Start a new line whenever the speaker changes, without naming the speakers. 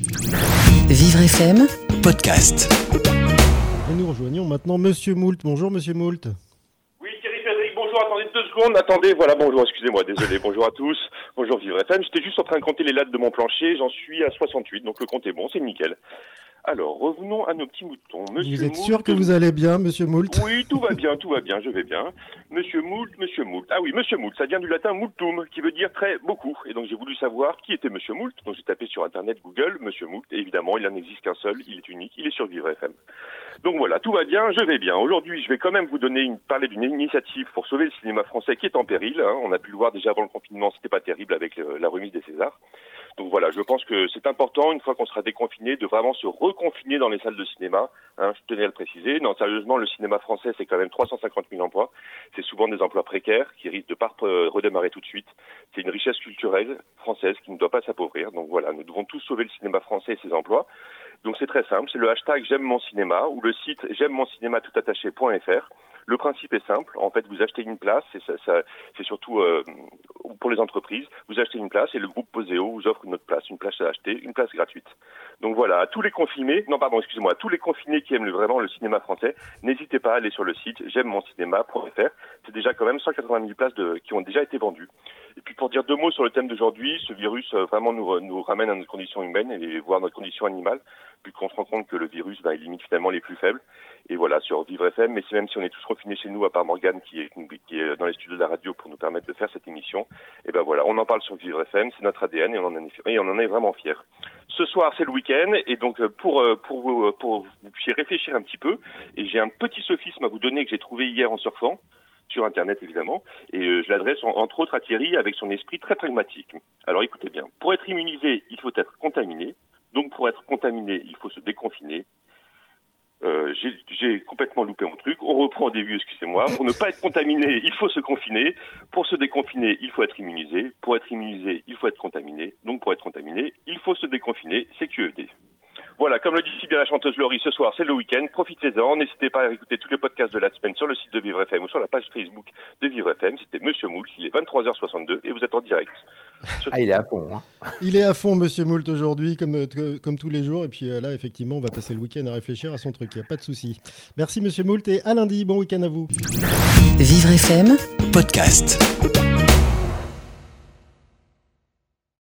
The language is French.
Vivre FM,
podcast.
Et nous rejoignons maintenant Monsieur Moult. Bonjour Monsieur Moult.
Oui, Thierry Frédéric, bonjour, attendez deux secondes, attendez, voilà, bonjour, excusez-moi, désolé, bonjour à tous, bonjour Vivre FM, j'étais juste en train de compter les lattes de mon plancher, j'en suis à 68, donc le compte est bon, c'est nickel. Alors, revenons à nos petits moutons. Monsieur
vous êtes
Moult-
sûr que vous allez bien, Monsieur Moult
Oui, tout va bien, tout va bien, je vais bien. Monsieur Moult, Monsieur Moult. Ah oui, Monsieur Moult, ça vient du latin multum, qui veut dire très beaucoup. Et donc j'ai voulu savoir qui était Monsieur Moult. Donc j'ai tapé sur Internet Google Monsieur Moult. Et évidemment, il n'en existe qu'un seul, il est unique, il est sur Vivre FM. Donc voilà, tout va bien, je vais bien. Aujourd'hui, je vais quand même vous donner une, parler d'une initiative pour sauver le cinéma français qui est en péril. hein. On a pu le voir déjà avant le confinement, c'était pas terrible avec euh, la remise des Césars. Donc voilà, je pense que c'est important, une fois qu'on sera déconfiné, de vraiment se reconfiner dans les salles de cinéma. Hein, je tenais à le préciser. Non, sérieusement, le cinéma français, c'est quand même 350 000 emplois. C'est souvent des emplois précaires qui risquent de pas euh, redémarrer tout de suite. C'est une richesse culturelle française qui ne doit pas s'appauvrir. Donc voilà, nous devons tous sauver le cinéma français et ses emplois. Donc c'est très simple, c'est le hashtag j'aime mon cinéma ou le site j'aime mon cinéma tout attaché.fr. Le principe est simple. En fait, vous achetez une place, et ça, ça- c'est surtout euh, pour les entreprises. Vous achetez une place et le groupe Poseo vous offre une autre place, une place à acheter, une place gratuite. Donc voilà, à tous les confinés, non pardon, excusez-moi, à tous les confinés qui aiment vraiment le cinéma français, n'hésitez pas à aller sur le site j'aime mon cinéma.fr. C'est déjà quand même 180 000 places de, qui ont déjà été vendues. Pour dire deux mots sur le thème d'aujourd'hui, ce virus euh, vraiment nous, nous ramène à notre condition humaine et voire notre condition animale, puisqu'on se rend compte que le virus bah, il limite finalement les plus faibles. Et voilà, sur Vivre FM, mais même si on est tous confinés chez nous, à part Morgane qui est, qui est dans les studios de la radio pour nous permettre de faire cette émission, et ben voilà, on en parle sur Vivre FM, c'est notre ADN et on en, est, et on en est vraiment fiers. Ce soir, c'est le week-end, et donc euh, pour, euh, pour, vous, euh, pour vous réfléchir un petit peu, et j'ai un petit sophisme à vous donner que j'ai trouvé hier en surfant, Internet évidemment, et euh, je l'adresse en- entre autres à Thierry avec son esprit très pragmatique. Alors écoutez bien, pour être immunisé, il faut être contaminé, donc pour être contaminé, il faut se déconfiner. Euh, j'ai- j'ai complètement loupé mon truc. On reprend au début, excusez-moi. Pour ne pas être contaminé, il faut se confiner. Pour se déconfiner, il faut être immunisé. Pour être immunisé, il faut être contaminé. Donc pour être contaminé, il faut se déconfiner. C'est QED. Voilà, comme le dit si bien la chanteuse Laurie, ce soir c'est le week-end, profitez-en, n'hésitez pas à écouter tous les podcasts de la semaine sur le site de Vivre FM ou sur la page Facebook de Vivre FM, c'était Monsieur Moult, il est 23h62 et vous êtes en direct.
Ah, il est à fond. Hein.
Il est à fond, Monsieur Moult, aujourd'hui, comme, euh, comme tous les jours. Et puis euh, là, effectivement, on va passer le week-end à réfléchir à son truc. Il n'y a pas de souci. Merci, Monsieur Moult, et à lundi. Bon week-end à vous.
Vivre FM,
Podcast.